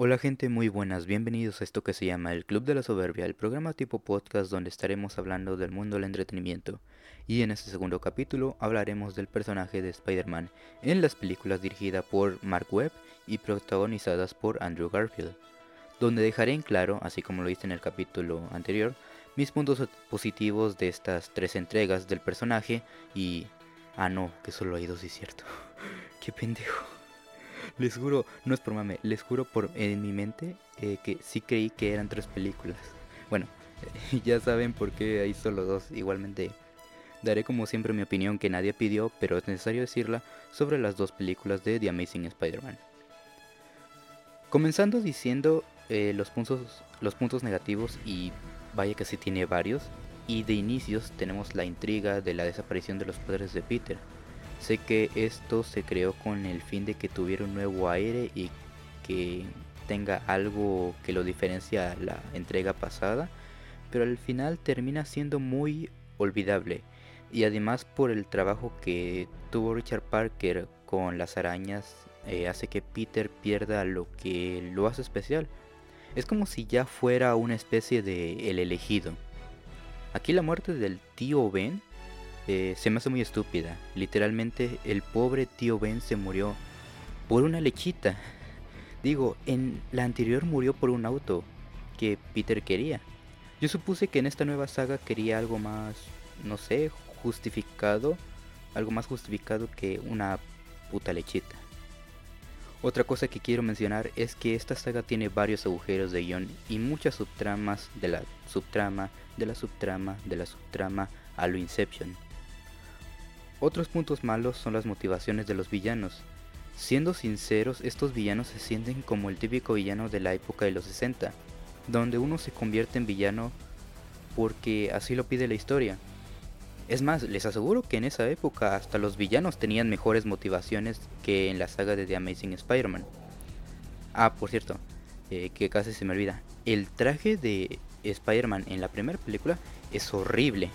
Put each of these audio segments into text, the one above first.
Hola gente, muy buenas, bienvenidos a esto que se llama el Club de la Soberbia, el programa tipo podcast donde estaremos hablando del mundo del entretenimiento. Y en este segundo capítulo hablaremos del personaje de Spider-Man en las películas dirigidas por Mark Webb y protagonizadas por Andrew Garfield, donde dejaré en claro, así como lo hice en el capítulo anterior, mis puntos positivos de estas tres entregas del personaje y... Ah no, que solo hay dos y cierto. Qué pendejo. Les juro, no es por mame, les juro por en mi mente eh, que sí creí que eran tres películas. Bueno, ya saben por qué hay solo dos. Igualmente, daré como siempre mi opinión que nadie pidió, pero es necesario decirla sobre las dos películas de The Amazing Spider-Man. Comenzando diciendo eh, los, puntos, los puntos negativos, y vaya que sí tiene varios, y de inicios tenemos la intriga de la desaparición de los padres de Peter Sé que esto se creó con el fin de que tuviera un nuevo aire y que tenga algo que lo diferencia a la entrega pasada, pero al final termina siendo muy olvidable. Y además por el trabajo que tuvo Richard Parker con las arañas eh, hace que Peter pierda lo que lo hace especial. Es como si ya fuera una especie de el elegido. Aquí la muerte del tío Ben eh, se me hace muy estúpida. Literalmente el pobre tío Ben se murió por una lechita. Digo, en la anterior murió por un auto que Peter quería. Yo supuse que en esta nueva saga quería algo más, no sé, justificado. Algo más justificado que una puta lechita. Otra cosa que quiero mencionar es que esta saga tiene varios agujeros de guion y muchas subtramas de la subtrama, de la subtrama, de la subtrama a lo Inception. Otros puntos malos son las motivaciones de los villanos. Siendo sinceros, estos villanos se sienten como el típico villano de la época de los 60, donde uno se convierte en villano porque así lo pide la historia. Es más, les aseguro que en esa época hasta los villanos tenían mejores motivaciones que en la saga de The Amazing Spider-Man. Ah, por cierto, eh, que casi se me olvida. El traje de Spider-Man en la primera película es horrible.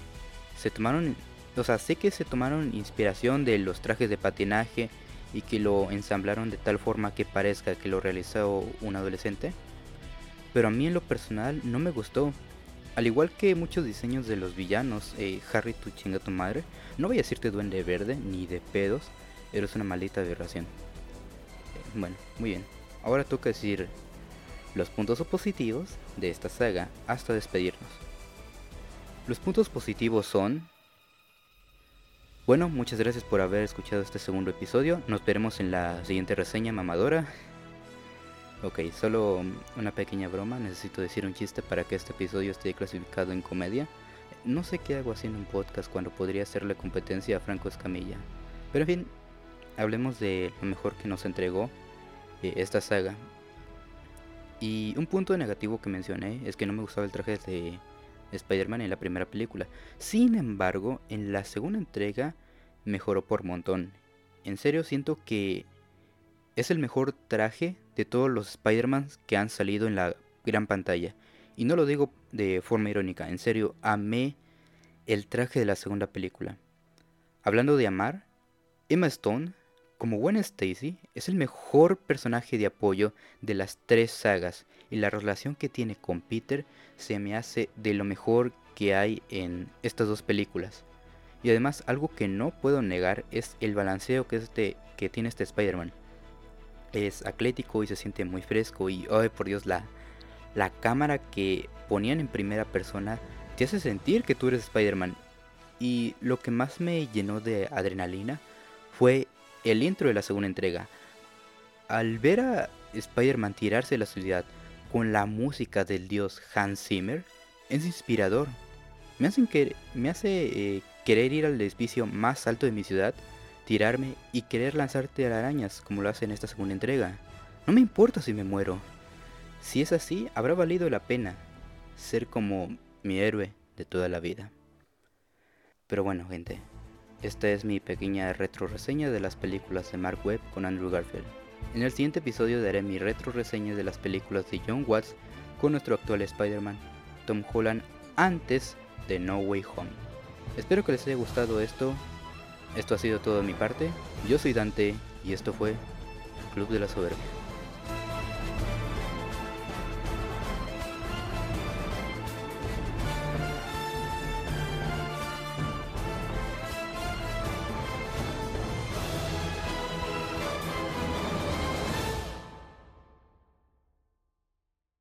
Se tomaron o sea, sé que se tomaron inspiración de los trajes de patinaje y que lo ensamblaron de tal forma que parezca que lo realizó un adolescente. Pero a mí en lo personal no me gustó. Al igual que muchos diseños de los villanos, eh, Harry tu chinga tu madre, no voy a decirte duende verde ni de pedos, eres una maldita aberración. Bueno, muy bien. Ahora toca decir los puntos positivos de esta saga hasta despedirnos. Los puntos positivos son bueno, muchas gracias por haber escuchado este segundo episodio. Nos veremos en la siguiente reseña mamadora. Ok, solo una pequeña broma. Necesito decir un chiste para que este episodio esté clasificado en comedia. No sé qué hago haciendo un podcast cuando podría hacerle competencia a Franco Escamilla. Pero en fin, hablemos de lo mejor que nos entregó eh, esta saga. Y un punto negativo que mencioné es que no me gustaba el traje de Spider-Man en la primera película. Sin embargo, en la segunda entrega mejoró por montón. En serio siento que es el mejor traje de todos los Spider-Man que han salido en la gran pantalla. Y no lo digo de forma irónica, en serio, amé el traje de la segunda película. Hablando de amar, Emma Stone, como buena Stacy, es el mejor personaje de apoyo de las tres sagas y la relación que tiene con Peter se me hace de lo mejor que hay en estas dos películas. Y además algo que no puedo negar es el balanceo que, este, que tiene este Spider-Man. Es atlético y se siente muy fresco y, ay por Dios, la, la cámara que ponían en primera persona te hace sentir que tú eres Spider-Man. Y lo que más me llenó de adrenalina fue el intro de la segunda entrega. Al ver a Spider-Man tirarse de la ciudad, con la música del dios Hans Zimmer es inspirador. Me, hacen que, me hace eh, querer ir al edificio más alto de mi ciudad, tirarme y querer lanzarte a arañas como lo hace en esta segunda entrega. No me importa si me muero. Si es así, habrá valido la pena ser como mi héroe de toda la vida. Pero bueno, gente, esta es mi pequeña retro reseña de las películas de Mark Webb con Andrew Garfield. En el siguiente episodio daré mi retro reseña de las películas de John Watts con nuestro actual Spider-Man, Tom Holland, antes de No Way Home. Espero que les haya gustado esto. Esto ha sido todo de mi parte. Yo soy Dante y esto fue Club de la Soberbia.